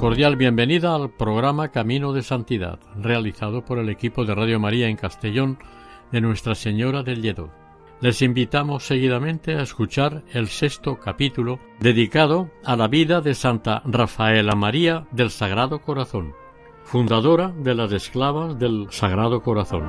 Cordial bienvenida al programa Camino de Santidad, realizado por el equipo de Radio María en Castellón de Nuestra Señora del Lledó. Les invitamos seguidamente a escuchar el sexto capítulo dedicado a la vida de Santa Rafaela María del Sagrado Corazón, fundadora de las esclavas del Sagrado Corazón.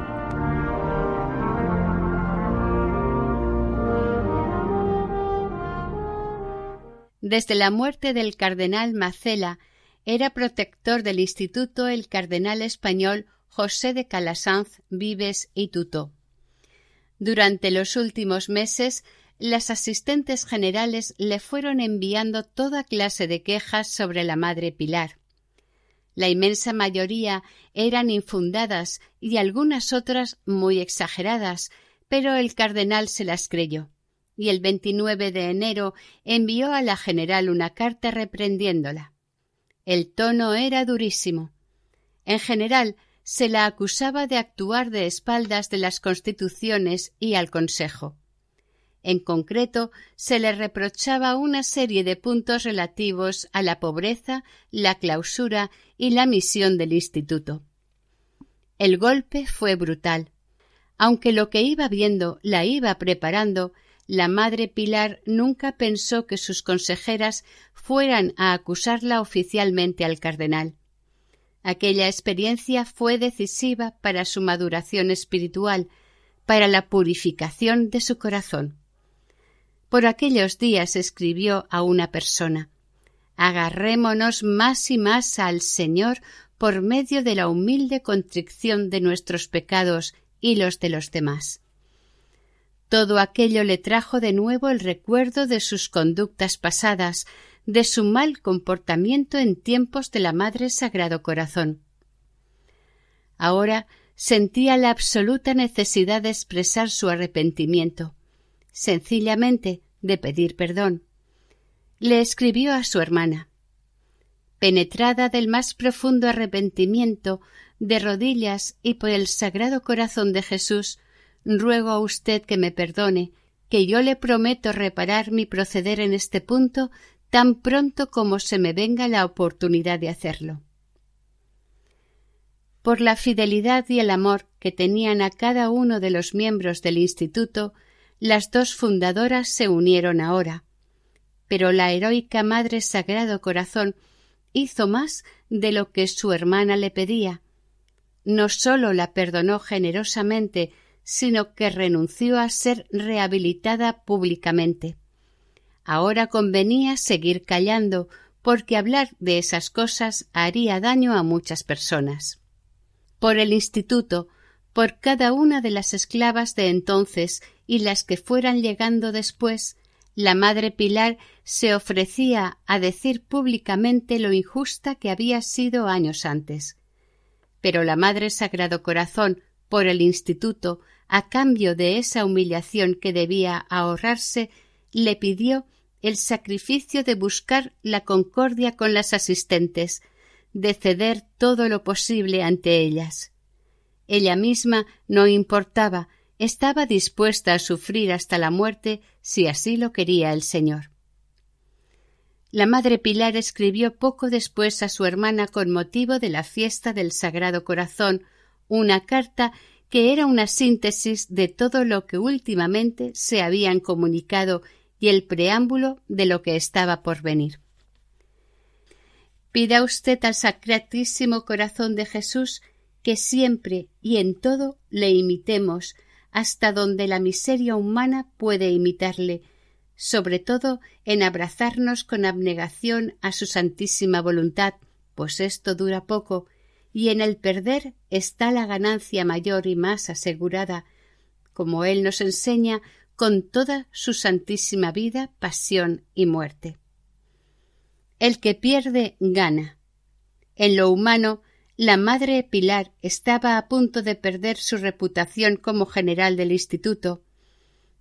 Desde la muerte del cardenal Macela era protector del instituto el cardenal español José de Calasanz Vives y Tutó. Durante los últimos meses, las asistentes generales le fueron enviando toda clase de quejas sobre la Madre Pilar. La inmensa mayoría eran infundadas y algunas otras muy exageradas, pero el cardenal se las creyó y el 29 de enero envió a la general una carta reprendiéndola. El tono era durísimo. En general, se la acusaba de actuar de espaldas de las constituciones y al Consejo. En concreto, se le reprochaba una serie de puntos relativos a la pobreza, la clausura y la misión del Instituto. El golpe fue brutal. Aunque lo que iba viendo la iba preparando, la madre Pilar nunca pensó que sus consejeras fueran a acusarla oficialmente al cardenal. Aquella experiencia fue decisiva para su maduración espiritual, para la purificación de su corazón. Por aquellos días escribió a una persona Agarrémonos más y más al Señor por medio de la humilde contrición de nuestros pecados y los de los demás. Todo aquello le trajo de nuevo el recuerdo de sus conductas pasadas, de su mal comportamiento en tiempos de la Madre Sagrado Corazón. Ahora sentía la absoluta necesidad de expresar su arrepentimiento, sencillamente de pedir perdón. Le escribió a su hermana. Penetrada del más profundo arrepentimiento, de rodillas y por el Sagrado Corazón de Jesús, ruego a usted que me perdone, que yo le prometo reparar mi proceder en este punto tan pronto como se me venga la oportunidad de hacerlo. Por la fidelidad y el amor que tenían a cada uno de los miembros del Instituto, las dos fundadoras se unieron ahora. Pero la heroica Madre Sagrado Corazón hizo más de lo que su hermana le pedía. No sólo la perdonó generosamente sino que renunció a ser rehabilitada públicamente. Ahora convenía seguir callando, porque hablar de esas cosas haría daño a muchas personas. Por el instituto, por cada una de las esclavas de entonces y las que fueran llegando después, la madre Pilar se ofrecía a decir públicamente lo injusta que había sido años antes. Pero la Madre Sagrado Corazón, por el instituto, a cambio de esa humillación que debía ahorrarse, le pidió el sacrificio de buscar la concordia con las asistentes, de ceder todo lo posible ante ellas. Ella misma no importaba, estaba dispuesta a sufrir hasta la muerte si así lo quería el Señor. La Madre Pilar escribió poco después a su hermana con motivo de la fiesta del Sagrado Corazón una carta que era una síntesis de todo lo que últimamente se habían comunicado y el preámbulo de lo que estaba por venir. Pida usted al Sacratísimo Corazón de Jesús que siempre y en todo le imitemos hasta donde la miseria humana puede imitarle, sobre todo en abrazarnos con abnegación a su santísima voluntad, pues esto dura poco, y en el perder está la ganancia mayor y más asegurada, como él nos enseña con toda su santísima vida, pasión y muerte. El que pierde gana. En lo humano, la madre Pilar estaba a punto de perder su reputación como general del instituto.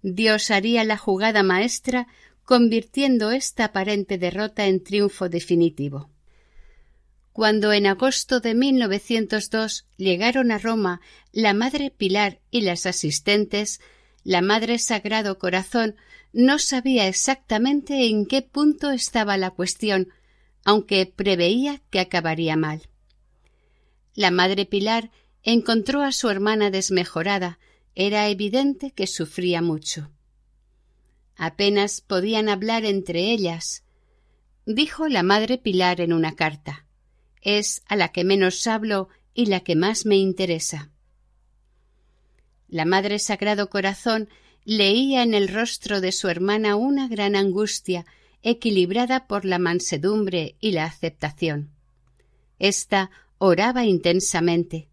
Dios haría la jugada maestra convirtiendo esta aparente derrota en triunfo definitivo. Cuando en agosto de 1902 llegaron a Roma la Madre Pilar y las asistentes, la Madre Sagrado Corazón no sabía exactamente en qué punto estaba la cuestión, aunque preveía que acabaría mal. La Madre Pilar encontró a su hermana desmejorada, era evidente que sufría mucho. Apenas podían hablar entre ellas. Dijo la Madre Pilar en una carta es a la que menos hablo y la que más me interesa. La Madre Sagrado Corazón leía en el rostro de su hermana una gran angustia equilibrada por la mansedumbre y la aceptación. Esta oraba intensamente.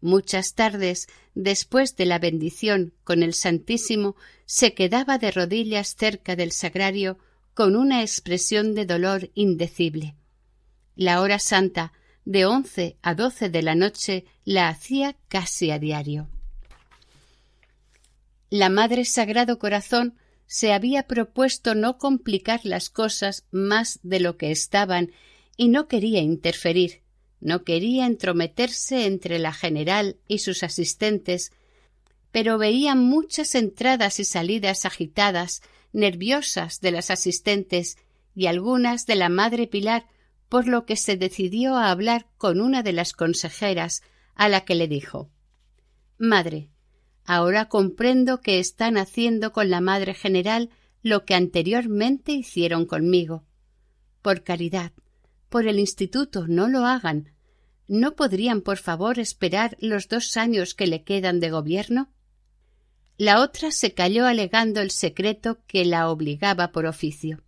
Muchas tardes, después de la bendición con el Santísimo, se quedaba de rodillas cerca del sagrario con una expresión de dolor indecible. La hora santa, de once a doce de la noche, la hacía casi a diario. La Madre Sagrado Corazón se había propuesto no complicar las cosas más de lo que estaban y no quería interferir, no quería entrometerse entre la general y sus asistentes, pero veía muchas entradas y salidas agitadas, nerviosas de las asistentes y algunas de la Madre Pilar por lo que se decidió a hablar con una de las consejeras, a la que le dijo Madre, ahora comprendo que están haciendo con la Madre General lo que anteriormente hicieron conmigo. Por caridad, por el instituto, no lo hagan. ¿No podrían, por favor, esperar los dos años que le quedan de gobierno? La otra se calló alegando el secreto que la obligaba por oficio.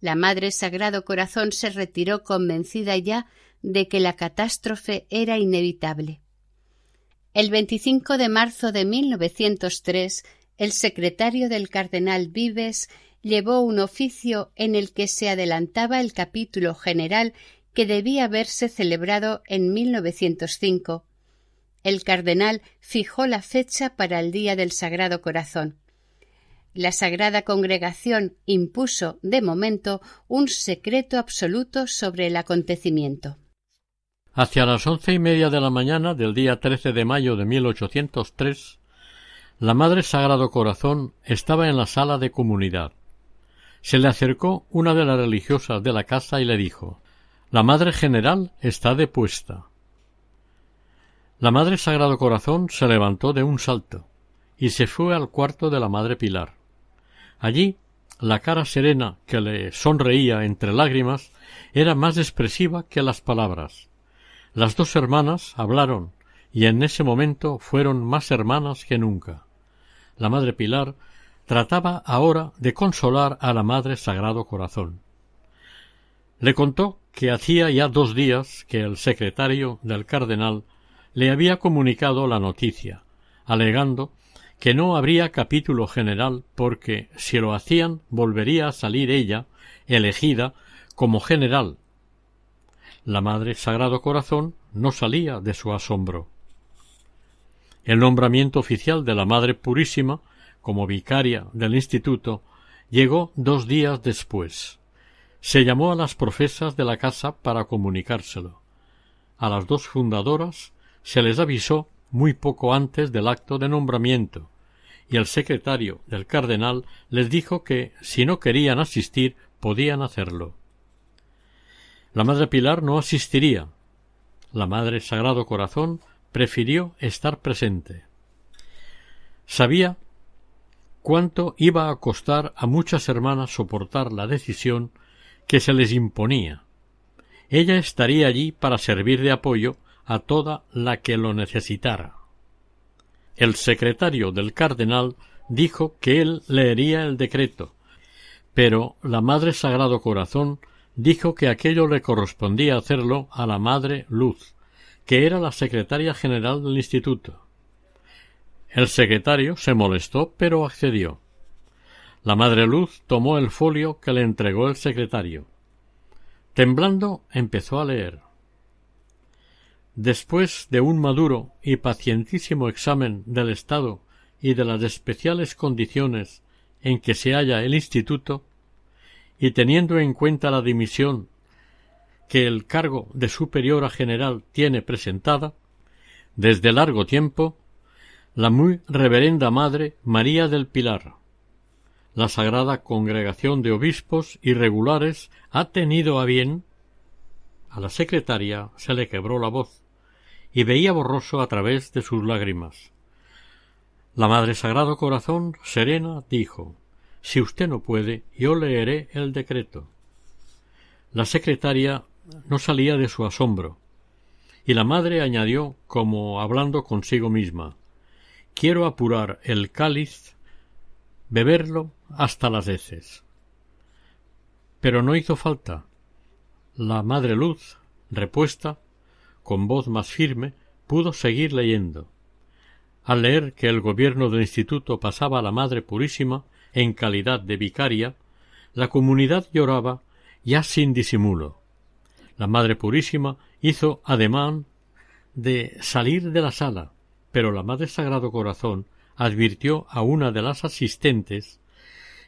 La Madre Sagrado Corazón se retiró convencida ya de que la catástrofe era inevitable. El 25 de marzo de 1903, el secretario del cardenal Vives llevó un oficio en el que se adelantaba el capítulo general que debía haberse celebrado en 1905. El cardenal fijó la fecha para el Día del Sagrado Corazón la Sagrada Congregación impuso, de momento, un secreto absoluto sobre el acontecimiento. Hacia las once y media de la mañana del día 13 de mayo de 1803, la Madre Sagrado Corazón estaba en la sala de comunidad. Se le acercó una de las religiosas de la casa y le dijo La Madre General está depuesta. La Madre Sagrado Corazón se levantó de un salto y se fue al cuarto de la Madre Pilar. Allí la cara serena que le sonreía entre lágrimas era más expresiva que las palabras. Las dos hermanas hablaron y en ese momento fueron más hermanas que nunca. La Madre Pilar trataba ahora de consolar a la Madre Sagrado Corazón. Le contó que hacía ya dos días que el secretario del cardenal le había comunicado la noticia, alegando que no habría capítulo general porque si lo hacían volvería a salir ella, elegida, como general. La Madre Sagrado Corazón no salía de su asombro. El nombramiento oficial de la Madre Purísima como vicaria del instituto llegó dos días después. Se llamó a las profesas de la casa para comunicárselo. A las dos fundadoras se les avisó muy poco antes del acto de nombramiento, y el secretario del cardenal les dijo que si no querían asistir podían hacerlo. La Madre Pilar no asistiría. La Madre Sagrado Corazón prefirió estar presente. Sabía cuánto iba a costar a muchas hermanas soportar la decisión que se les imponía. Ella estaría allí para servir de apoyo a toda la que lo necesitara. El secretario del cardenal dijo que él leería el decreto, pero la Madre Sagrado Corazón dijo que aquello le correspondía hacerlo a la Madre Luz, que era la secretaria general del instituto. El secretario se molestó, pero accedió. La madre Luz tomó el folio que le entregó el secretario. Temblando, empezó a leer. Después de un maduro y pacientísimo examen del estado y de las especiales condiciones en que se halla el instituto, y teniendo en cuenta la dimisión que el cargo de superiora general tiene presentada, desde largo tiempo, la muy reverenda Madre María del Pilar, la Sagrada Congregación de Obispos y Regulares ha tenido a bien a la secretaria se le quebró la voz y veía borroso a través de sus lágrimas. La Madre Sagrado Corazón, serena, dijo Si usted no puede, yo leeré el decreto. La secretaria no salía de su asombro, y la madre añadió, como hablando consigo misma Quiero apurar el cáliz, beberlo hasta las heces. Pero no hizo falta. La Madre Luz, repuesta, con voz más firme, pudo seguir leyendo. Al leer que el gobierno del instituto pasaba a la Madre Purísima en calidad de vicaria, la comunidad lloraba ya sin disimulo. La Madre Purísima hizo ademán de salir de la sala, pero la Madre Sagrado Corazón advirtió a una de las asistentes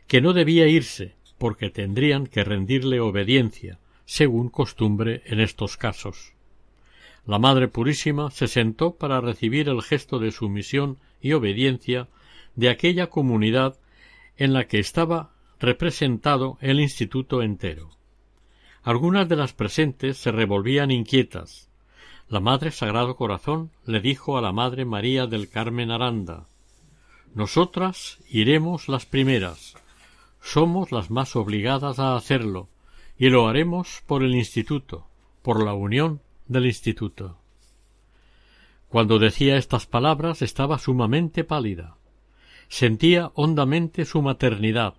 que no debía irse porque tendrían que rendirle obediencia, según costumbre en estos casos. La Madre Purísima se sentó para recibir el gesto de sumisión y obediencia de aquella comunidad en la que estaba representado el instituto entero. Algunas de las presentes se revolvían inquietas. La Madre Sagrado Corazón le dijo a la Madre María del Carmen Aranda Nosotras iremos las primeras. Somos las más obligadas a hacerlo, y lo haremos por el instituto, por la unión del instituto. Cuando decía estas palabras estaba sumamente pálida. Sentía hondamente su maternidad.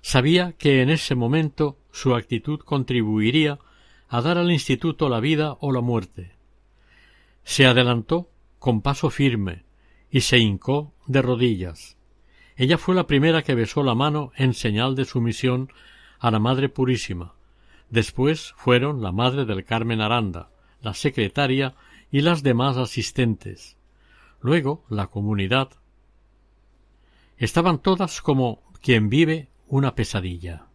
Sabía que en ese momento su actitud contribuiría a dar al instituto la vida o la muerte. Se adelantó con paso firme y se hincó de rodillas. Ella fue la primera que besó la mano en señal de sumisión a la Madre Purísima. Después fueron la Madre del Carmen Aranda, la secretaria y las demás asistentes. Luego la comunidad. Estaban todas como quien vive una pesadilla.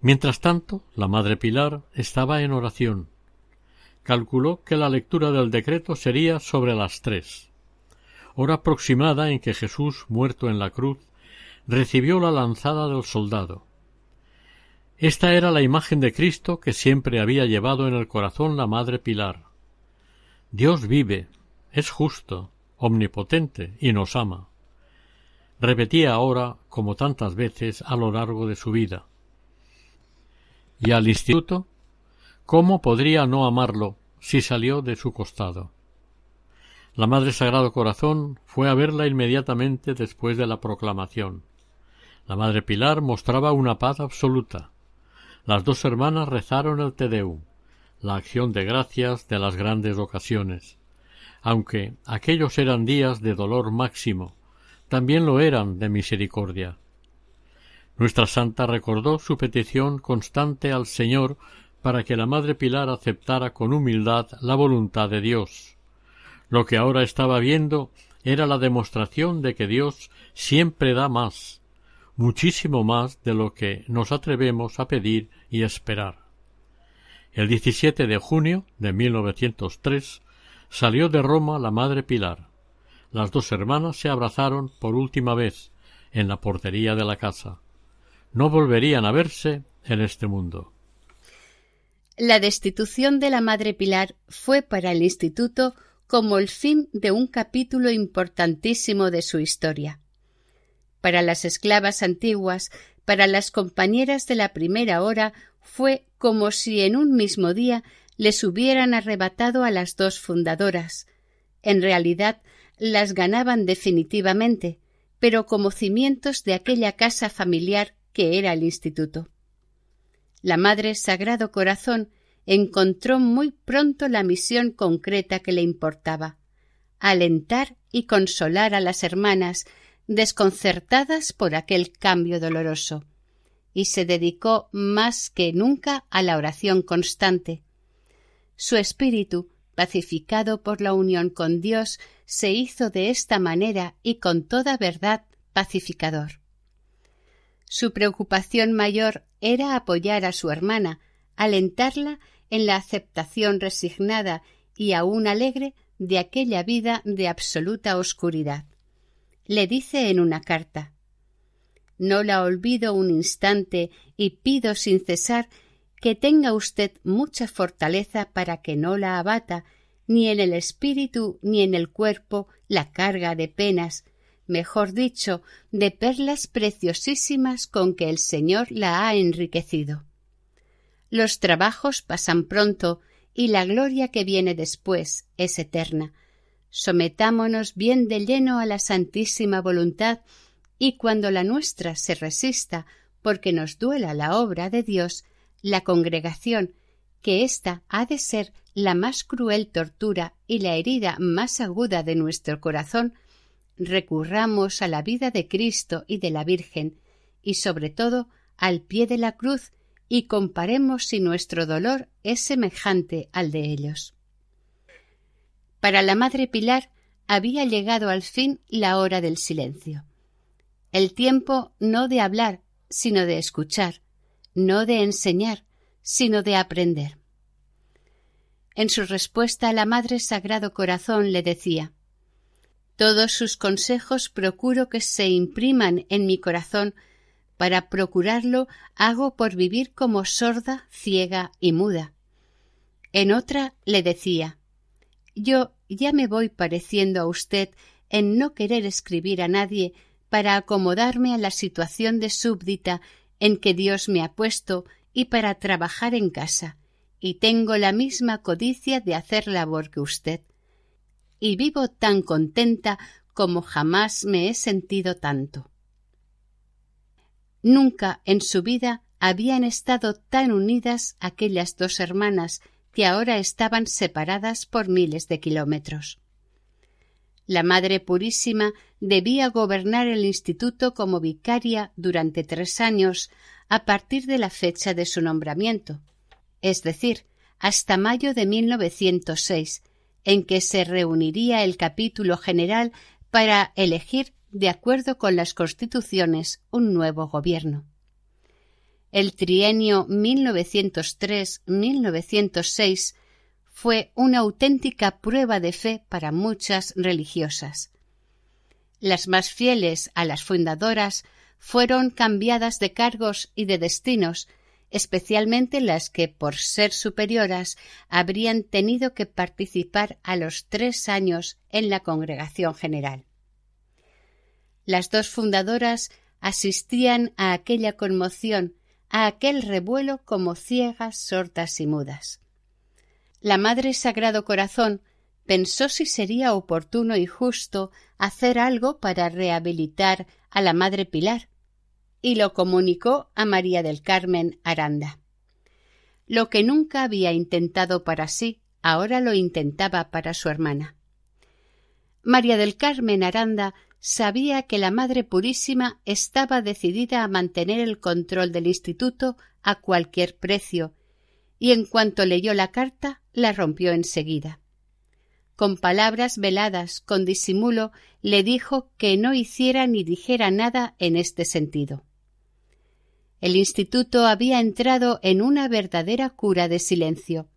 Mientras tanto, la Madre Pilar estaba en oración. Calculó que la lectura del decreto sería sobre las tres, hora aproximada en que Jesús, muerto en la cruz, recibió la lanzada del soldado. Esta era la imagen de Cristo que siempre había llevado en el corazón la Madre Pilar. Dios vive, es justo, omnipotente y nos ama. Repetía ahora, como tantas veces a lo largo de su vida. ¿Y al instituto? ¿Cómo podría no amarlo si salió de su costado? La Madre Sagrado Corazón fue a verla inmediatamente después de la proclamación. La Madre Pilar mostraba una paz absoluta. Las dos hermanas rezaron el Te Deum, la acción de gracias de las grandes ocasiones. Aunque aquellos eran días de dolor máximo, también lo eran de misericordia. Nuestra santa recordó su petición constante al Señor para que la Madre Pilar aceptara con humildad la voluntad de Dios. Lo que ahora estaba viendo era la demostración de que Dios siempre da más, muchísimo más de lo que nos atrevemos a pedir y esperar. El 17 de junio de 1903 salió de Roma la Madre Pilar. Las dos hermanas se abrazaron por última vez en la portería de la casa. No volverían a verse en este mundo. La destitución de la Madre Pilar fue para el Instituto como el fin de un capítulo importantísimo de su historia para las esclavas antiguas, para las compañeras de la primera hora, fue como si en un mismo día les hubieran arrebatado a las dos fundadoras. En realidad las ganaban definitivamente, pero como cimientos de aquella casa familiar que era el instituto. La Madre Sagrado Corazón encontró muy pronto la misión concreta que le importaba alentar y consolar a las hermanas desconcertadas por aquel cambio doloroso y se dedicó más que nunca a la oración constante. Su espíritu, pacificado por la unión con Dios, se hizo de esta manera y con toda verdad pacificador. Su preocupación mayor era apoyar a su hermana, alentarla en la aceptación resignada y aún alegre de aquella vida de absoluta oscuridad. Le dice en una carta No la olvido un instante y pido sin cesar que tenga usted mucha fortaleza para que no la abata ni en el espíritu ni en el cuerpo la carga de penas, mejor dicho, de perlas preciosísimas con que el Señor la ha enriquecido. Los trabajos pasan pronto y la gloria que viene después es eterna. Sometámonos bien de lleno a la santísima voluntad y cuando la nuestra se resista porque nos duela la obra de Dios, la congregación, que ésta ha de ser la más cruel tortura y la herida más aguda de nuestro corazón, recurramos a la vida de Cristo y de la Virgen, y sobre todo al pie de la cruz, y comparemos si nuestro dolor es semejante al de ellos. Para la Madre Pilar había llegado al fin la hora del silencio. El tiempo no de hablar, sino de escuchar, no de enseñar, sino de aprender. En su respuesta la Madre Sagrado Corazón le decía Todos sus consejos procuro que se impriman en mi corazón para procurarlo hago por vivir como sorda, ciega y muda. En otra le decía Yo ya me voy pareciendo a usted en no querer escribir a nadie para acomodarme a la situación de súbdita en que Dios me ha puesto y para trabajar en casa, y tengo la misma codicia de hacer labor que usted. Y vivo tan contenta como jamás me he sentido tanto. Nunca en su vida habían estado tan unidas aquellas dos hermanas que ahora estaban separadas por miles de kilómetros. La Madre Purísima debía gobernar el instituto como vicaria durante tres años a partir de la fecha de su nombramiento, es decir, hasta mayo de 1906, en que se reuniría el capítulo general para elegir de acuerdo con las constituciones, un nuevo gobierno. El trienio 1903-1906 fue una auténtica prueba de fe para muchas religiosas. Las más fieles a las fundadoras fueron cambiadas de cargos y de destinos, especialmente las que, por ser superioras, habrían tenido que participar a los tres años en la congregación general. Las dos fundadoras asistían a aquella conmoción, a aquel revuelo como ciegas, sordas y mudas. La Madre Sagrado Corazón pensó si sería oportuno y justo hacer algo para rehabilitar a la Madre Pilar, y lo comunicó a María del Carmen Aranda. Lo que nunca había intentado para sí, ahora lo intentaba para su hermana. María del Carmen Aranda sabía que la Madre Purísima estaba decidida a mantener el control del instituto a cualquier precio, y en cuanto leyó la carta la rompió enseguida. Con palabras veladas, con disimulo, le dijo que no hiciera ni dijera nada en este sentido. El instituto había entrado en una verdadera cura de silencio.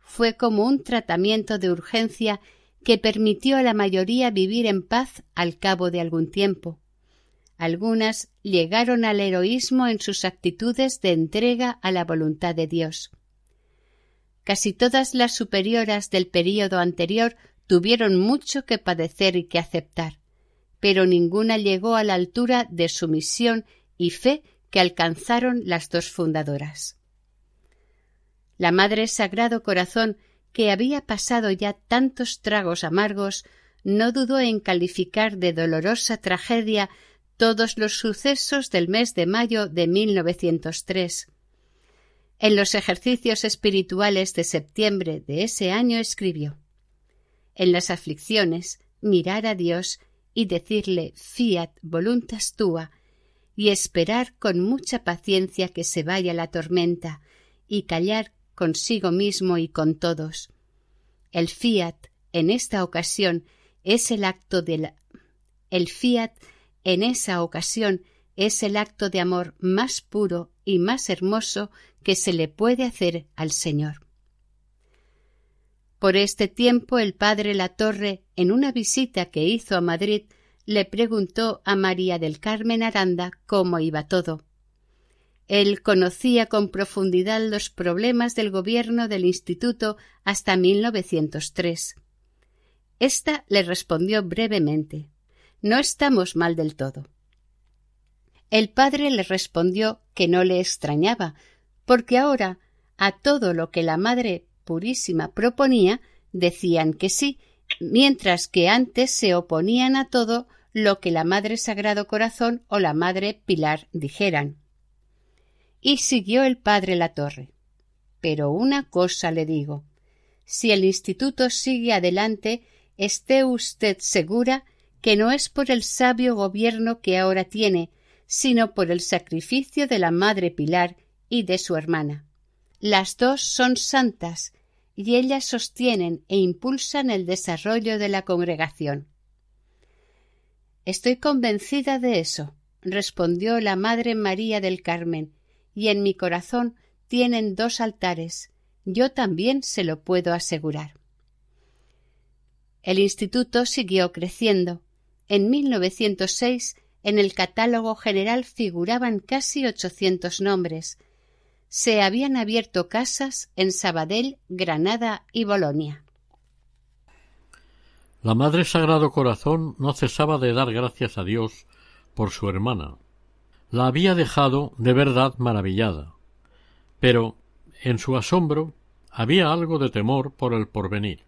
Fue como un tratamiento de urgencia que permitió a la mayoría vivir en paz al cabo de algún tiempo. Algunas llegaron al heroísmo en sus actitudes de entrega a la voluntad de Dios. Casi todas las superioras del período anterior tuvieron mucho que padecer y que aceptar, pero ninguna llegó a la altura de sumisión y fe que alcanzaron las dos fundadoras. La Madre Sagrado Corazón que había pasado ya tantos tragos amargos, no dudó en calificar de dolorosa tragedia todos los sucesos del mes de mayo de 1903. En los ejercicios espirituales de septiembre de ese año escribió En las aflicciones, mirar a Dios y decirle fiat voluntas tua y esperar con mucha paciencia que se vaya la tormenta y callar consigo mismo y con todos. El fiat en esta ocasión es el acto de la... el fiat en esa ocasión es el acto de amor más puro y más hermoso que se le puede hacer al Señor. Por este tiempo el padre Latorre, en una visita que hizo a Madrid, le preguntó a María del Carmen Aranda cómo iba todo. Él conocía con profundidad los problemas del gobierno del Instituto hasta 1903. Esta le respondió brevemente No estamos mal del todo. El padre le respondió que no le extrañaba, porque ahora a todo lo que la Madre Purísima proponía decían que sí, mientras que antes se oponían a todo lo que la Madre Sagrado Corazón o la Madre Pilar dijeran. Y siguió el padre la torre. Pero una cosa le digo. Si el instituto sigue adelante, esté usted segura que no es por el sabio gobierno que ahora tiene, sino por el sacrificio de la Madre Pilar y de su hermana. Las dos son santas y ellas sostienen e impulsan el desarrollo de la congregación. Estoy convencida de eso, respondió la Madre María del Carmen, y en mi corazón tienen dos altares. Yo también se lo puedo asegurar. El instituto siguió creciendo. En 1906 en el catálogo general figuraban casi ochocientos nombres. Se habían abierto casas en Sabadell, Granada y Bolonia. La Madre Sagrado Corazón no cesaba de dar gracias a Dios por su hermana. La había dejado de verdad maravillada. Pero en su asombro había algo de temor por el porvenir.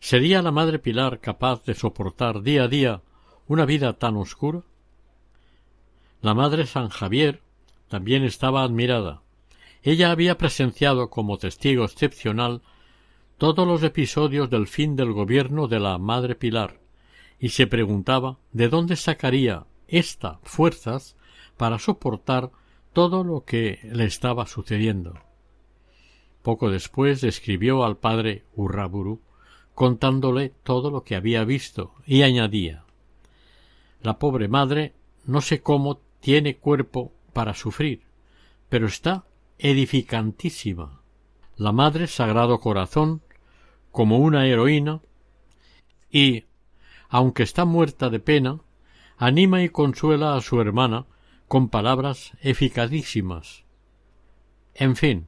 ¿Sería la Madre Pilar capaz de soportar día a día una vida tan oscura? La Madre San Javier también estaba admirada. Ella había presenciado como testigo excepcional todos los episodios del fin del gobierno de la Madre Pilar, y se preguntaba de dónde sacaría ésta fuerzas para soportar todo lo que le estaba sucediendo. Poco después escribió al padre Urraburu contándole todo lo que había visto y añadía La pobre madre no sé cómo tiene cuerpo para sufrir, pero está edificantísima. La Madre Sagrado Corazón como una heroína y, aunque está muerta de pena, anima y consuela a su hermana con palabras eficazísimas. En fin,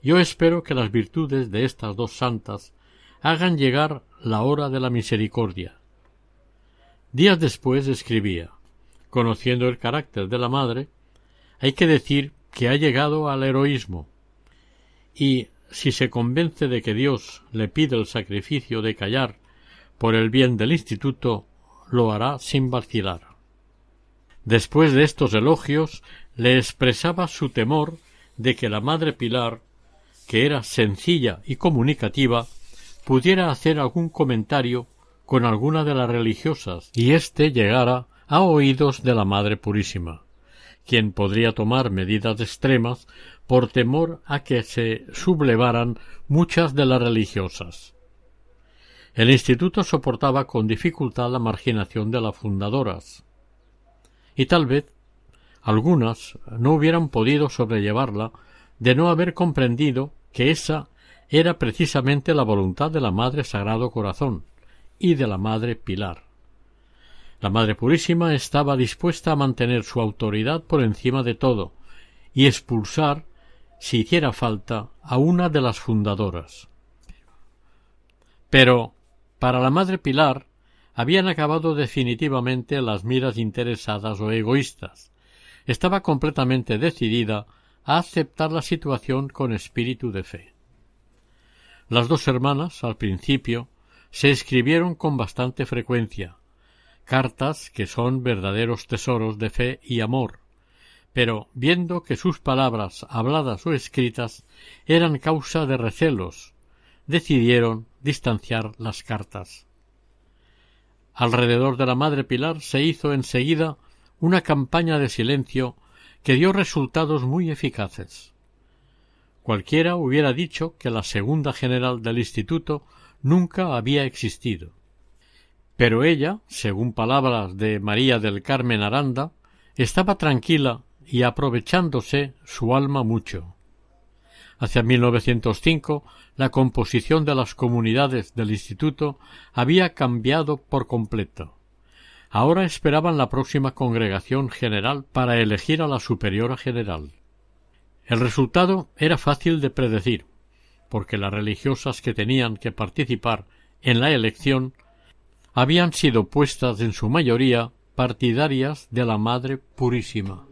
yo espero que las virtudes de estas dos santas hagan llegar la hora de la misericordia. Días después escribía Conociendo el carácter de la madre, hay que decir que ha llegado al heroísmo, y si se convence de que Dios le pide el sacrificio de callar por el bien del instituto, lo hará sin vacilar. Después de estos elogios, le expresaba su temor de que la madre Pilar, que era sencilla y comunicativa, pudiera hacer algún comentario con alguna de las religiosas y éste llegara a oídos de la Madre Purísima, quien podría tomar medidas extremas por temor a que se sublevaran muchas de las religiosas. El instituto soportaba con dificultad la marginación de las fundadoras, y tal vez algunas no hubieran podido sobrellevarla de no haber comprendido que esa era precisamente la voluntad de la Madre Sagrado Corazón y de la Madre Pilar. La Madre Purísima estaba dispuesta a mantener su autoridad por encima de todo y expulsar si hiciera falta, a una de las fundadoras. Pero, para la madre Pilar, habían acabado definitivamente las miras interesadas o egoístas. Estaba completamente decidida a aceptar la situación con espíritu de fe. Las dos hermanas, al principio, se escribieron con bastante frecuencia, cartas que son verdaderos tesoros de fe y amor, pero viendo que sus palabras, habladas o escritas, eran causa de recelos, decidieron distanciar las cartas. Alrededor de la Madre Pilar se hizo enseguida una campaña de silencio que dio resultados muy eficaces. Cualquiera hubiera dicho que la segunda general del instituto nunca había existido. Pero ella, según palabras de María del Carmen Aranda, estaba tranquila y aprovechándose su alma mucho. Hacia 1905 la composición de las comunidades del instituto había cambiado por completo. Ahora esperaban la próxima congregación general para elegir a la superiora general. El resultado era fácil de predecir, porque las religiosas que tenían que participar en la elección habían sido puestas en su mayoría partidarias de la Madre Purísima.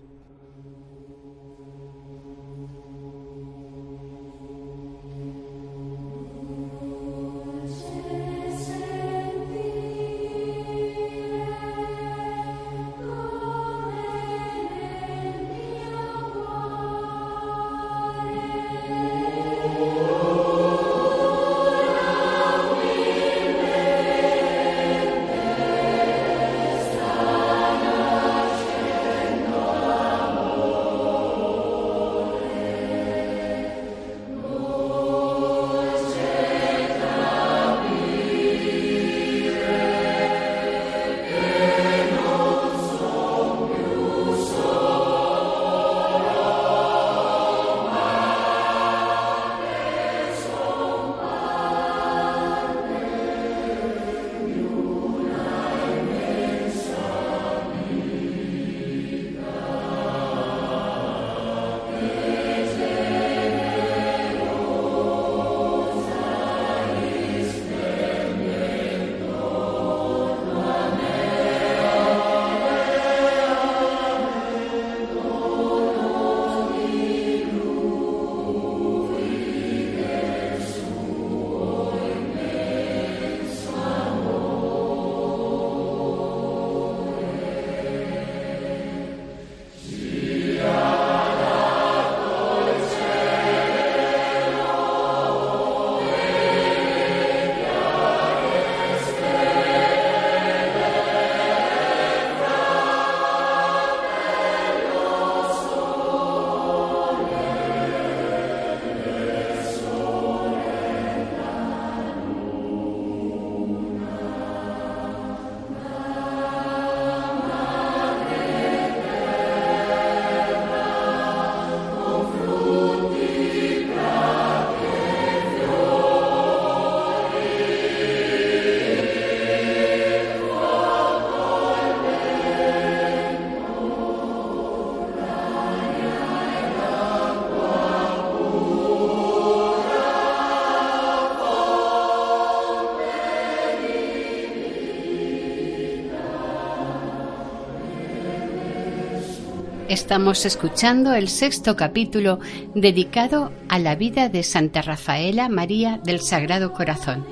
Estamos escuchando el sexto capítulo dedicado a la vida de Santa Rafaela María del Sagrado Corazón.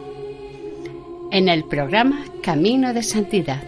En el programa Camino de Santidad.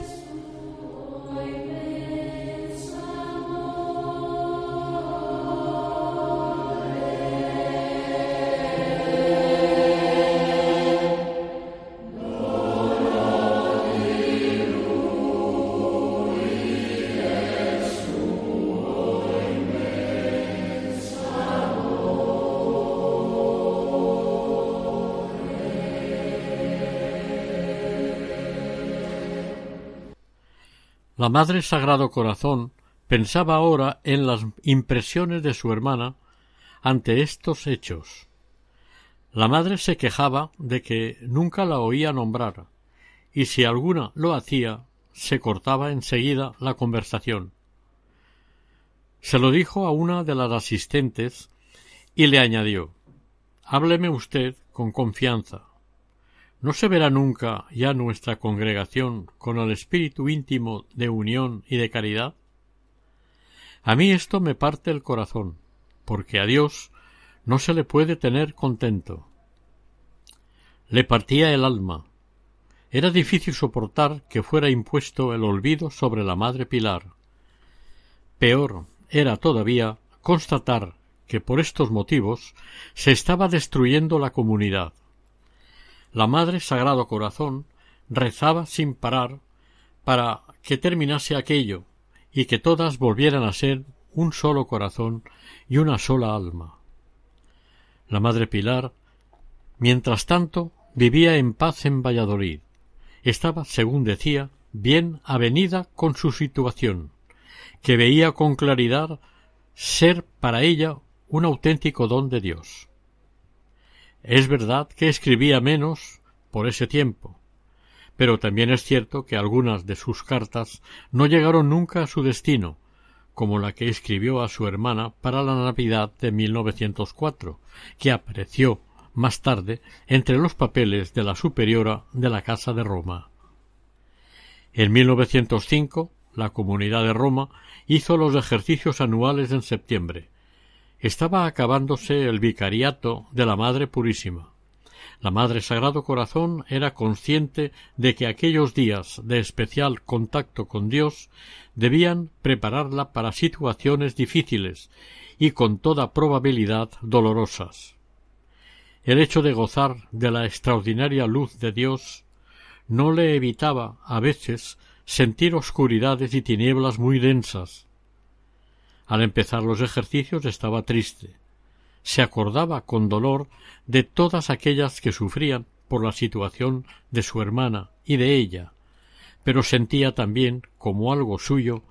La Madre Sagrado Corazón pensaba ahora en las impresiones de su hermana ante estos hechos. La madre se quejaba de que nunca la oía nombrar, y si alguna lo hacía, se cortaba enseguida la conversación. Se lo dijo a una de las asistentes y le añadió Hábleme usted con confianza. ¿No se verá nunca ya nuestra congregación con el espíritu íntimo de unión y de caridad? A mí esto me parte el corazón, porque a Dios no se le puede tener contento. Le partía el alma. Era difícil soportar que fuera impuesto el olvido sobre la Madre Pilar. Peor, era todavía constatar que por estos motivos se estaba destruyendo la comunidad. La Madre Sagrado Corazón rezaba sin parar para que terminase aquello y que todas volvieran a ser un solo corazón y una sola alma. La Madre Pilar, mientras tanto, vivía en paz en Valladolid. Estaba, según decía, bien avenida con su situación, que veía con claridad ser para ella un auténtico don de Dios. Es verdad que escribía menos por ese tiempo, pero también es cierto que algunas de sus cartas no llegaron nunca a su destino, como la que escribió a su hermana para la Navidad de 1904, que apareció más tarde entre los papeles de la superiora de la Casa de Roma. En 1905, la Comunidad de Roma hizo los ejercicios anuales en septiembre. Estaba acabándose el vicariato de la Madre Purísima. La Madre Sagrado Corazón era consciente de que aquellos días de especial contacto con Dios debían prepararla para situaciones difíciles y con toda probabilidad dolorosas. El hecho de gozar de la extraordinaria luz de Dios no le evitaba a veces sentir oscuridades y tinieblas muy densas. Al empezar los ejercicios estaba triste. Se acordaba con dolor de todas aquellas que sufrían por la situación de su hermana y de ella, pero sentía también, como algo suyo,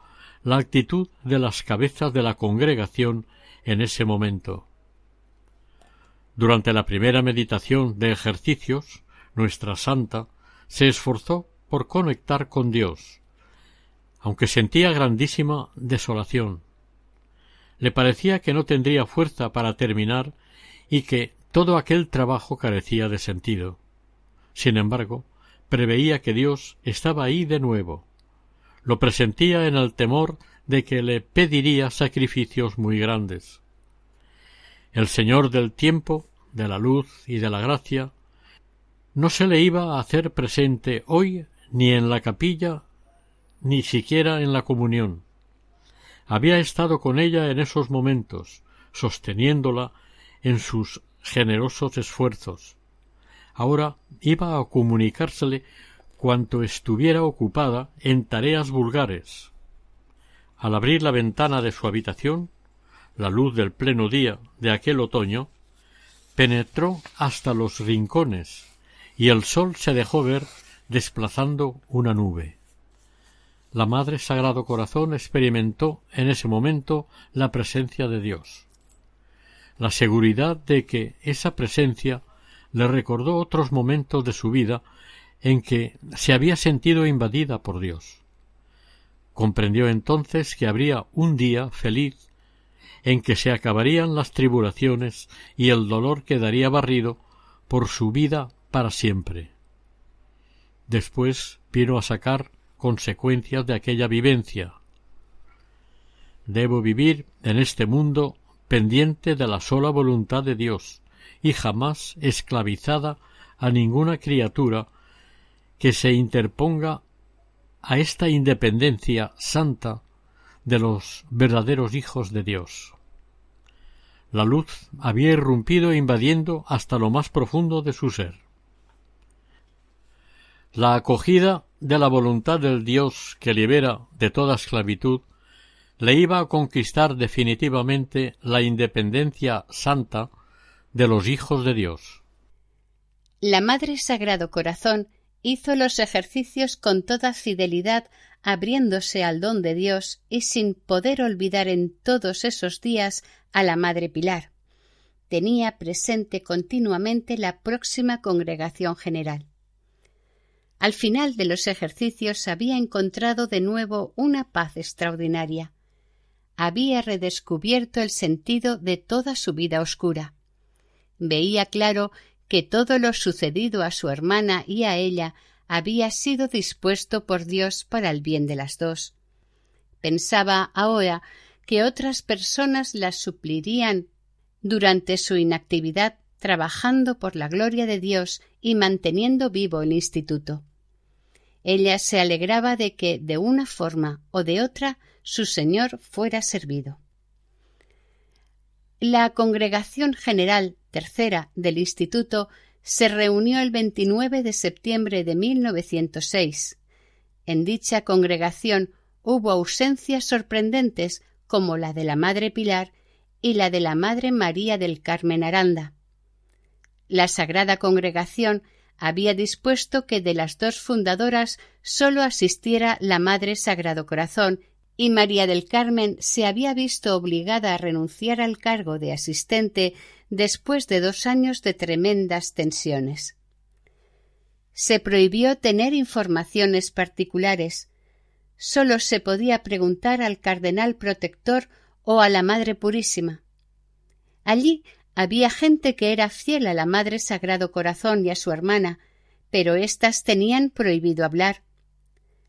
la actitud de las cabezas de la congregación en ese momento. Durante la primera meditación de ejercicios, nuestra santa se esforzó por conectar con Dios, aunque sentía grandísima desolación. Le parecía que no tendría fuerza para terminar y que todo aquel trabajo carecía de sentido. Sin embargo, preveía que Dios estaba ahí de nuevo. Lo presentía en el temor de que le pediría sacrificios muy grandes. El Señor del tiempo, de la luz y de la gracia, no se le iba a hacer presente hoy ni en la capilla ni siquiera en la comunión. Había estado con ella en esos momentos, sosteniéndola en sus generosos esfuerzos. Ahora iba a comunicársele cuanto estuviera ocupada en tareas vulgares. Al abrir la ventana de su habitación, la luz del pleno día de aquel otoño penetró hasta los rincones y el sol se dejó ver desplazando una nube. La Madre Sagrado Corazón experimentó en ese momento la presencia de Dios. La seguridad de que esa presencia le recordó otros momentos de su vida en que se había sentido invadida por Dios. Comprendió entonces que habría un día feliz en que se acabarían las tribulaciones y el dolor quedaría barrido por su vida para siempre. Después vino a sacar consecuencias de aquella vivencia. Debo vivir en este mundo pendiente de la sola voluntad de Dios y jamás esclavizada a ninguna criatura que se interponga a esta independencia santa de los verdaderos hijos de Dios. La luz había irrumpido invadiendo hasta lo más profundo de su ser. La acogida de la voluntad del Dios que libera de toda esclavitud le iba a conquistar definitivamente la independencia santa de los hijos de Dios. La Madre Sagrado Corazón hizo los ejercicios con toda fidelidad abriéndose al don de Dios y sin poder olvidar en todos esos días a la Madre Pilar. Tenía presente continuamente la próxima congregación general. Al final de los ejercicios había encontrado de nuevo una paz extraordinaria. Había redescubierto el sentido de toda su vida oscura. Veía claro que todo lo sucedido a su hermana y a ella había sido dispuesto por Dios para el bien de las dos. Pensaba ahora que otras personas las suplirían durante su inactividad trabajando por la gloria de Dios y manteniendo vivo el instituto. Ella se alegraba de que, de una forma o de otra, su Señor fuera servido. La Congregación General Tercera del Instituto se reunió el 29 de septiembre de 1906. En dicha congregación hubo ausencias sorprendentes como la de la Madre Pilar y la de la Madre María del Carmen Aranda. La Sagrada Congregación había dispuesto que de las dos fundadoras sólo asistiera la Madre Sagrado Corazón y María del Carmen se había visto obligada a renunciar al cargo de asistente después de dos años de tremendas tensiones. Se prohibió tener informaciones particulares. Sólo se podía preguntar al cardenal protector o a la Madre Purísima. Allí había gente que era fiel a la Madre Sagrado Corazón y a su hermana, pero éstas tenían prohibido hablar.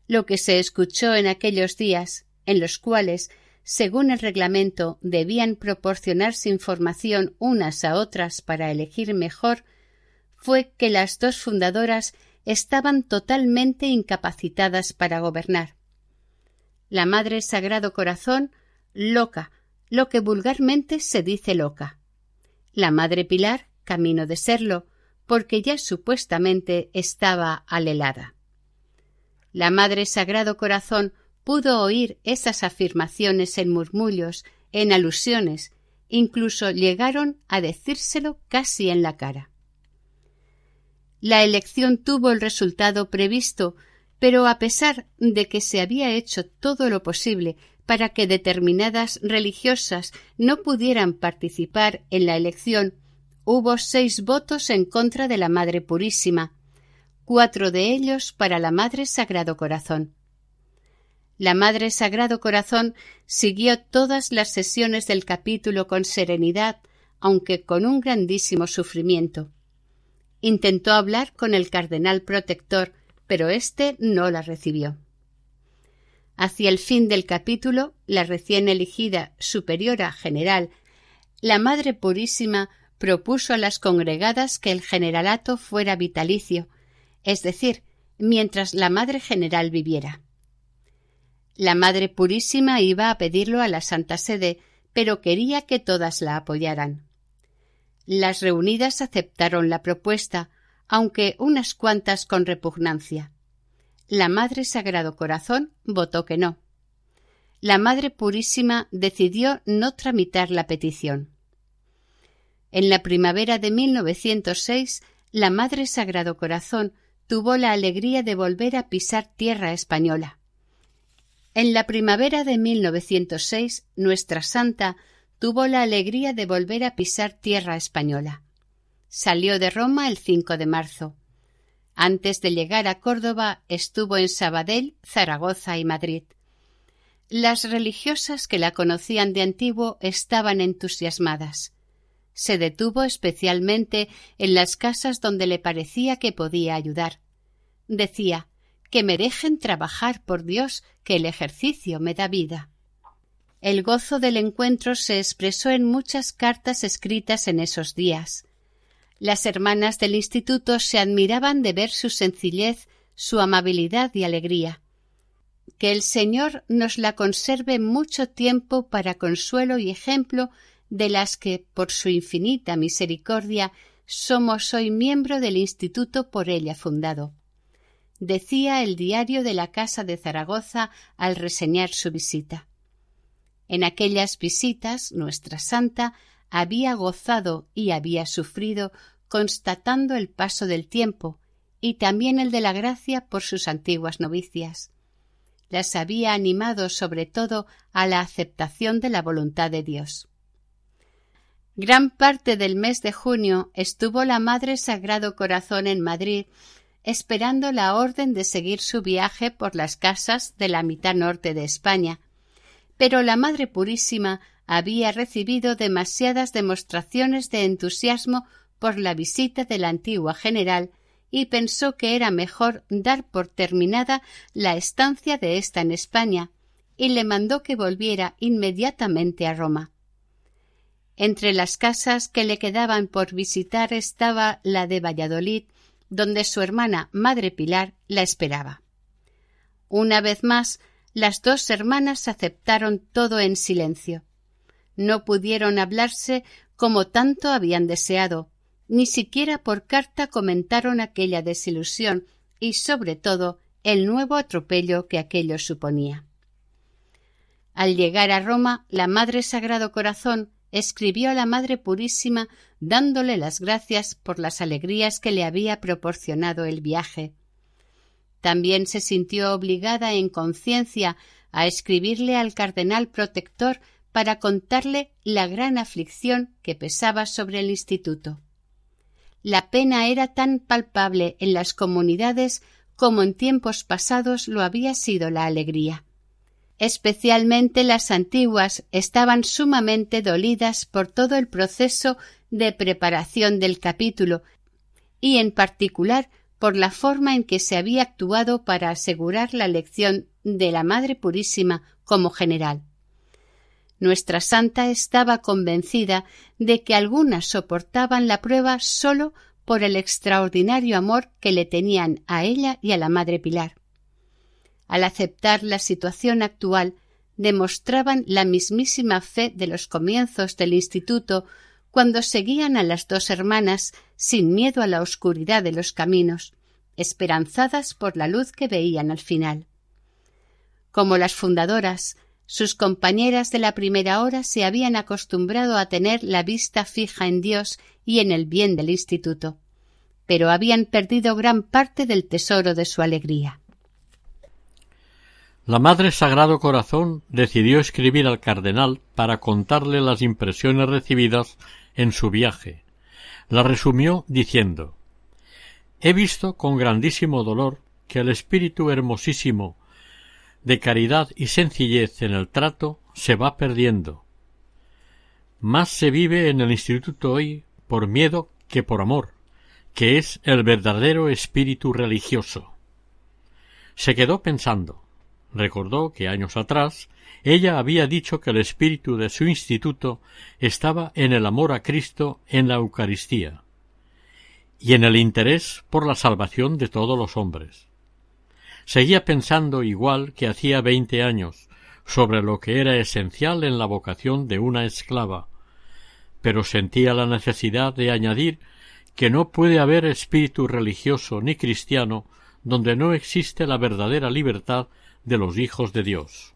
Lo que se escuchó en aquellos días, en los cuales según el reglamento debían proporcionarse información unas a otras para elegir mejor, fue que las dos fundadoras estaban totalmente incapacitadas para gobernar. La Madre Sagrado Corazón, loca, lo que vulgarmente se dice loca. La Madre Pilar, camino de serlo, porque ya supuestamente estaba alelada. La Madre Sagrado Corazón pudo oír esas afirmaciones en murmullos, en alusiones, incluso llegaron a decírselo casi en la cara. La elección tuvo el resultado previsto, pero a pesar de que se había hecho todo lo posible para que determinadas religiosas no pudieran participar en la elección, hubo seis votos en contra de la Madre Purísima, cuatro de ellos para la Madre Sagrado Corazón. La Madre Sagrado Corazón siguió todas las sesiones del capítulo con serenidad, aunque con un grandísimo sufrimiento. Intentó hablar con el cardenal protector, pero éste no la recibió. Hacia el fin del capítulo, la recién elegida superiora general, la Madre Purísima propuso a las congregadas que el generalato fuera vitalicio, es decir, mientras la Madre General viviera. La Madre Purísima iba a pedirlo a la Santa Sede, pero quería que todas la apoyaran. Las reunidas aceptaron la propuesta, aunque unas cuantas con repugnancia. La Madre Sagrado Corazón votó que no. La Madre Purísima decidió no tramitar la petición. En la primavera de 1906, la Madre Sagrado Corazón tuvo la alegría de volver a pisar tierra española. En la primavera de 1906, nuestra santa tuvo la alegría de volver a pisar tierra española. Salió de Roma el 5 de marzo. Antes de llegar a Córdoba estuvo en Sabadell, Zaragoza y Madrid. Las religiosas que la conocían de antiguo estaban entusiasmadas. Se detuvo especialmente en las casas donde le parecía que podía ayudar. Decía que me dejen trabajar por Dios, que el ejercicio me da vida. El gozo del encuentro se expresó en muchas cartas escritas en esos días. Las hermanas del instituto se admiraban de ver su sencillez, su amabilidad y alegría. Que el Señor nos la conserve mucho tiempo para consuelo y ejemplo de las que, por su infinita misericordia, somos hoy miembro del instituto por ella fundado decía el diario de la Casa de Zaragoza al reseñar su visita. En aquellas visitas nuestra santa había gozado y había sufrido constatando el paso del tiempo y también el de la gracia por sus antiguas novicias. Las había animado sobre todo a la aceptación de la voluntad de Dios. Gran parte del mes de junio estuvo la Madre Sagrado Corazón en Madrid esperando la orden de seguir su viaje por las casas de la mitad norte de España. Pero la Madre Purísima había recibido demasiadas demostraciones de entusiasmo por la visita de la antigua general y pensó que era mejor dar por terminada la estancia de ésta en España, y le mandó que volviera inmediatamente a Roma. Entre las casas que le quedaban por visitar estaba la de Valladolid, donde su hermana Madre Pilar la esperaba. Una vez más, las dos hermanas aceptaron todo en silencio. no pudieron hablarse como tanto habían deseado, ni siquiera por carta comentaron aquella desilusión y sobre todo el nuevo atropello que aquello suponía. Al llegar a Roma, la Madre Sagrado Corazón escribió a la Madre Purísima dándole las gracias por las alegrías que le había proporcionado el viaje. También se sintió obligada en conciencia a escribirle al cardenal protector para contarle la gran aflicción que pesaba sobre el instituto. La pena era tan palpable en las comunidades como en tiempos pasados lo había sido la alegría. Especialmente las antiguas estaban sumamente dolidas por todo el proceso de preparación del capítulo y en particular por la forma en que se había actuado para asegurar la elección de la Madre Purísima como general. Nuestra santa estaba convencida de que algunas soportaban la prueba sólo por el extraordinario amor que le tenían a ella y a la Madre Pilar. Al aceptar la situación actual, demostraban la mismísima fe de los comienzos del instituto cuando seguían a las dos hermanas sin miedo a la oscuridad de los caminos, esperanzadas por la luz que veían al final. Como las fundadoras, sus compañeras de la primera hora se habían acostumbrado a tener la vista fija en Dios y en el bien del instituto, pero habían perdido gran parte del tesoro de su alegría. La Madre Sagrado Corazón decidió escribir al cardenal para contarle las impresiones recibidas en su viaje. La resumió diciendo He visto con grandísimo dolor que el espíritu hermosísimo de caridad y sencillez en el trato se va perdiendo. Más se vive en el instituto hoy por miedo que por amor, que es el verdadero espíritu religioso. Se quedó pensando. Recordó que años atrás ella había dicho que el espíritu de su instituto estaba en el amor a Cristo en la Eucaristía y en el interés por la salvación de todos los hombres. Seguía pensando igual que hacía veinte años sobre lo que era esencial en la vocación de una esclava, pero sentía la necesidad de añadir que no puede haber espíritu religioso ni cristiano donde no existe la verdadera libertad de los hijos de Dios.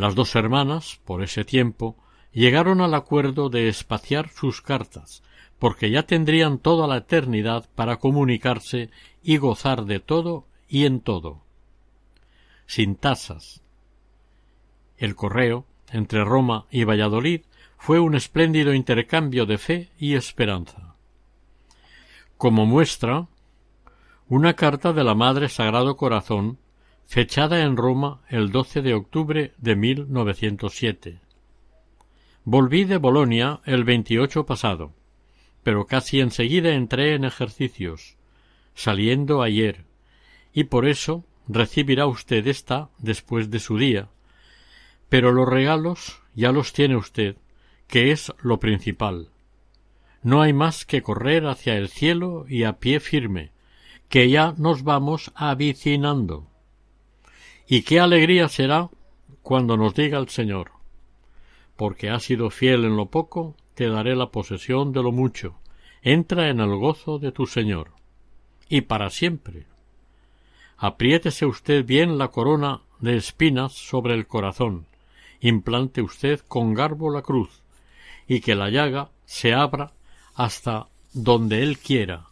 Las dos hermanas, por ese tiempo, llegaron al acuerdo de espaciar sus cartas, porque ya tendrían toda la eternidad para comunicarse y gozar de todo y en todo. Sin tasas. El correo, entre Roma y Valladolid, fue un espléndido intercambio de fe y esperanza. Como muestra, una carta de la Madre Sagrado Corazón, fechada en Roma el 12 de octubre de 1907. Volví de Bolonia el 28 pasado, pero casi enseguida entré en ejercicios, saliendo ayer, y por eso recibirá usted esta después de su día. Pero los regalos ya los tiene usted, que es lo principal. No hay más que correr hacia el cielo y a pie firme, que ya nos vamos avicinando. Y qué alegría será cuando nos diga el Señor, porque has sido fiel en lo poco, te daré la posesión de lo mucho. Entra en el gozo de tu Señor. Y para siempre apriétese usted bien la corona de espinas sobre el corazón, implante usted con garbo la cruz, y que la llaga se abra hasta donde él quiera,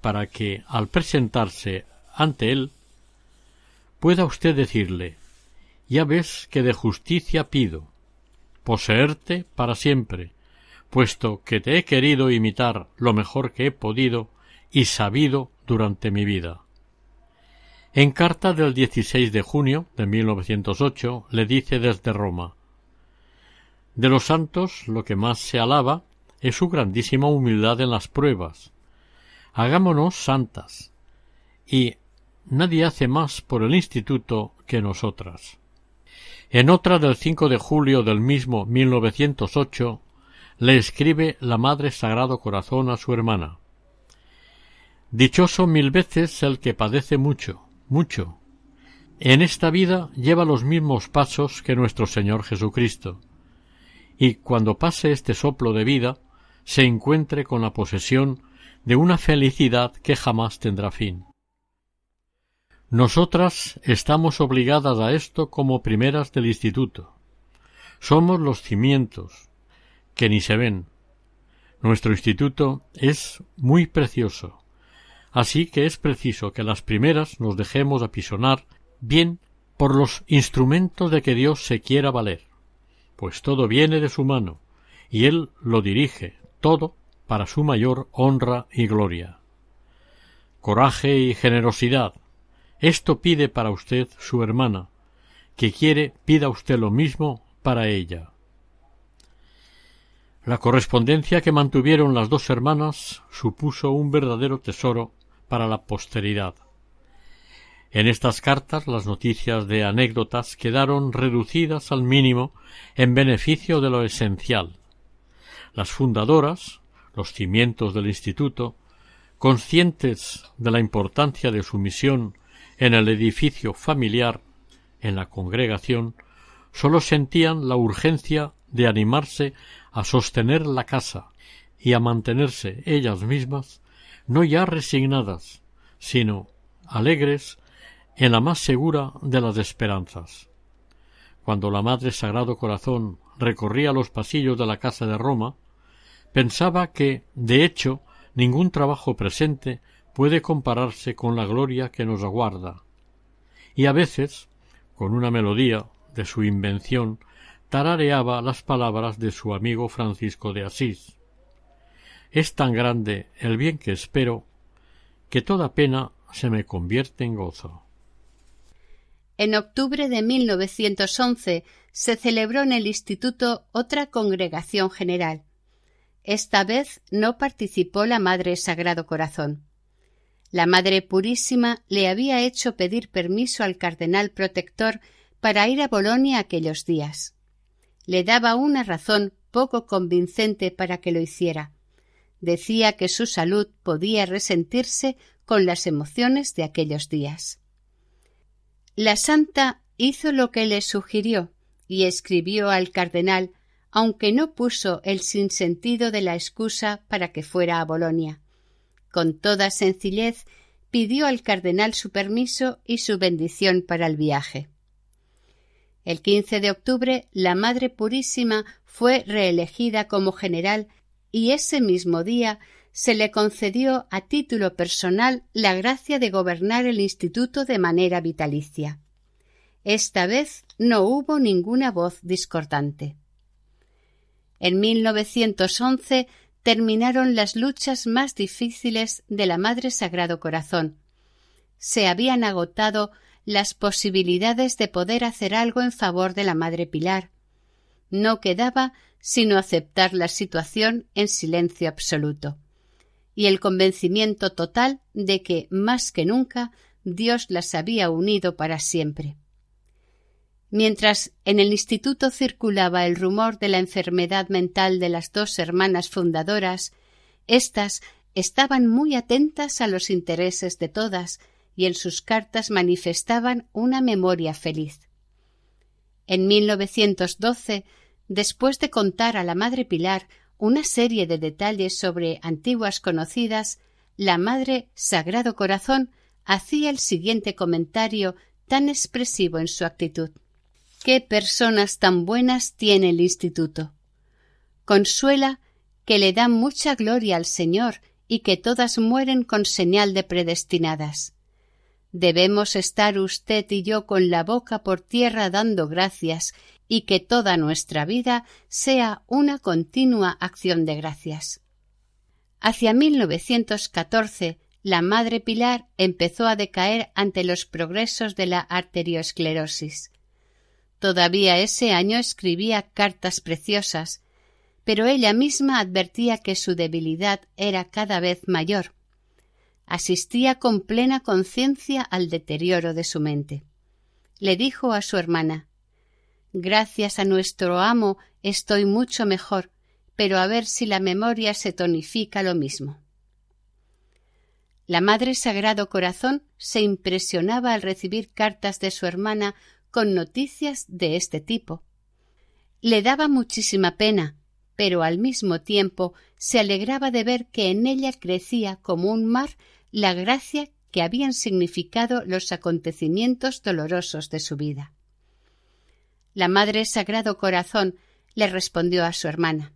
para que, al presentarse ante él, pueda usted decirle Ya ves que de justicia pido, poseerte para siempre, puesto que te he querido imitar lo mejor que he podido y sabido durante mi vida. En carta del 16 de junio de 1908 le dice desde Roma De los santos lo que más se alaba es su grandísima humildad en las pruebas. Hagámonos santas. Y nadie hace más por el instituto que nosotras. En otra del 5 de julio del mismo 1908 le escribe la Madre Sagrado Corazón a su hermana. Dichoso mil veces el que padece mucho, mucho. En esta vida lleva los mismos pasos que nuestro Señor Jesucristo, y cuando pase este soplo de vida se encuentre con la posesión de una felicidad que jamás tendrá fin. Nosotras estamos obligadas a esto como primeras del instituto. Somos los cimientos, que ni se ven. Nuestro instituto es muy precioso, así que es preciso que las primeras nos dejemos apisonar bien por los instrumentos de que Dios se quiera valer, pues todo viene de su mano, y Él lo dirige, todo para su mayor honra y gloria. Coraje y generosidad. Esto pide para usted su hermana, que quiere pida usted lo mismo para ella. La correspondencia que mantuvieron las dos hermanas supuso un verdadero tesoro para la posteridad. En estas cartas las noticias de anécdotas quedaron reducidas al mínimo en beneficio de lo esencial. Las fundadoras, los cimientos del instituto, conscientes de la importancia de su misión en el edificio familiar, en la congregación, sólo sentían la urgencia de animarse a sostener la casa y a mantenerse ellas mismas no ya resignadas, sino alegres en la más segura de las esperanzas. Cuando la Madre Sagrado Corazón recorría los pasillos de la casa de Roma, pensaba que, de hecho, ningún trabajo presente puede compararse con la gloria que nos aguarda, y a veces, con una melodía de su invención, tarareaba las palabras de su amigo Francisco de Asís. Es tan grande el bien que espero que toda pena se me convierte en gozo. En octubre de 1911 se celebró en el Instituto otra congregación general. Esta vez no participó la Madre Sagrado Corazón. La Madre Purísima le había hecho pedir permiso al cardenal protector para ir a Bolonia aquellos días. Le daba una razón poco convincente para que lo hiciera. Decía que su salud podía resentirse con las emociones de aquellos días. La santa hizo lo que le sugirió y escribió al cardenal, aunque no puso el sinsentido de la excusa para que fuera a Bolonia. Con toda sencillez pidió al cardenal su permiso y su bendición para el viaje. El 15 de octubre la Madre Purísima fue reelegida como general y ese mismo día se le concedió a título personal la gracia de gobernar el instituto de manera vitalicia. Esta vez no hubo ninguna voz discordante. En 1911 terminaron las luchas más difíciles de la Madre Sagrado Corazón. Se habían agotado las posibilidades de poder hacer algo en favor de la Madre Pilar. No quedaba sino aceptar la situación en silencio absoluto y el convencimiento total de que, más que nunca, Dios las había unido para siempre. Mientras en el instituto circulaba el rumor de la enfermedad mental de las dos hermanas fundadoras, éstas estaban muy atentas a los intereses de todas y en sus cartas manifestaban una memoria feliz. En 1912, después de contar a la Madre Pilar una serie de detalles sobre antiguas conocidas, la Madre Sagrado Corazón hacía el siguiente comentario tan expresivo en su actitud. Qué personas tan buenas tiene el instituto. Consuela que le dan mucha gloria al Señor y que todas mueren con señal de predestinadas. Debemos estar usted y yo con la boca por tierra dando gracias y que toda nuestra vida sea una continua acción de gracias. Hacia 1914, la Madre Pilar empezó a decaer ante los progresos de la arteriosclerosis. Todavía ese año escribía cartas preciosas, pero ella misma advertía que su debilidad era cada vez mayor asistía con plena conciencia al deterioro de su mente. Le dijo a su hermana Gracias a nuestro amo estoy mucho mejor, pero a ver si la memoria se tonifica lo mismo. La Madre Sagrado Corazón se impresionaba al recibir cartas de su hermana con noticias de este tipo. Le daba muchísima pena, pero al mismo tiempo se alegraba de ver que en ella crecía como un mar la gracia que habían significado los acontecimientos dolorosos de su vida. La Madre Sagrado Corazón le respondió a su hermana.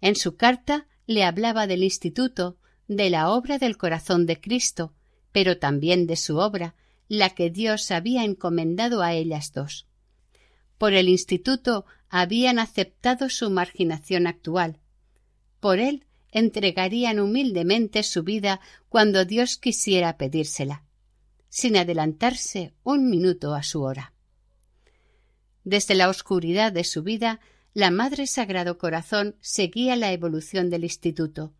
En su carta le hablaba del instituto, de la obra del corazón de Cristo, pero también de su obra, la que Dios había encomendado a ellas dos. Por el instituto habían aceptado su marginación actual. Por él entregarían humildemente su vida cuando Dios quisiera pedírsela, sin adelantarse un minuto a su hora. Desde la oscuridad de su vida, la Madre Sagrado Corazón seguía la evolución del instituto.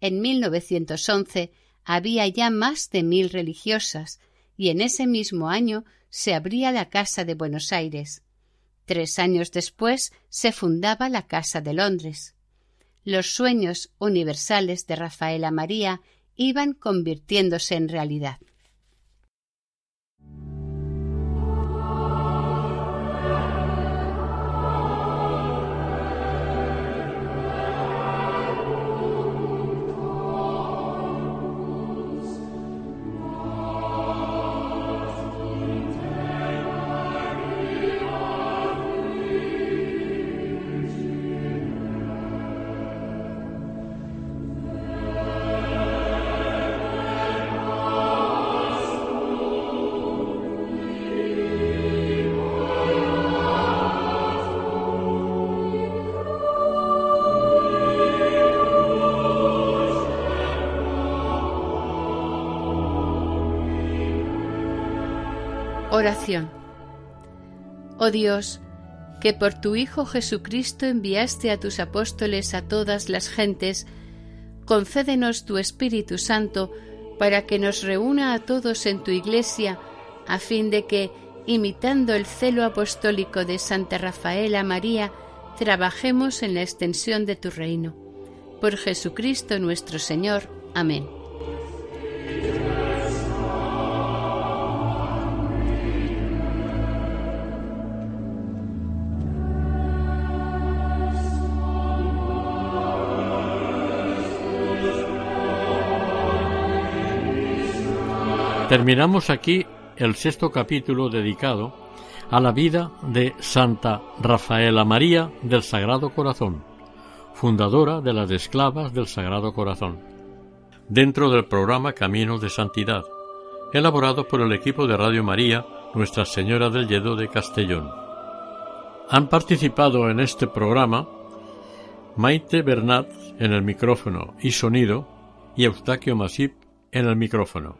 En 1911 había ya más de mil religiosas y en ese mismo año se abría la Casa de Buenos Aires. Tres años después se fundaba la Casa de Londres. Los sueños universales de Rafaela María iban convirtiéndose en realidad. Oración. Oh Dios, que por tu Hijo Jesucristo enviaste a tus apóstoles a todas las gentes, concédenos tu Espíritu Santo para que nos reúna a todos en tu Iglesia, a fin de que, imitando el celo apostólico de Santa Rafaela María, trabajemos en la extensión de tu reino. Por Jesucristo nuestro Señor. Amén. Terminamos aquí el sexto capítulo dedicado a la vida de Santa Rafaela María del Sagrado Corazón, fundadora de las esclavas del Sagrado Corazón, dentro del programa Caminos de Santidad, elaborado por el equipo de Radio María Nuestra Señora del Lledo de Castellón. Han participado en este programa Maite Bernat en el micrófono y sonido y Eustaquio Masip en el micrófono.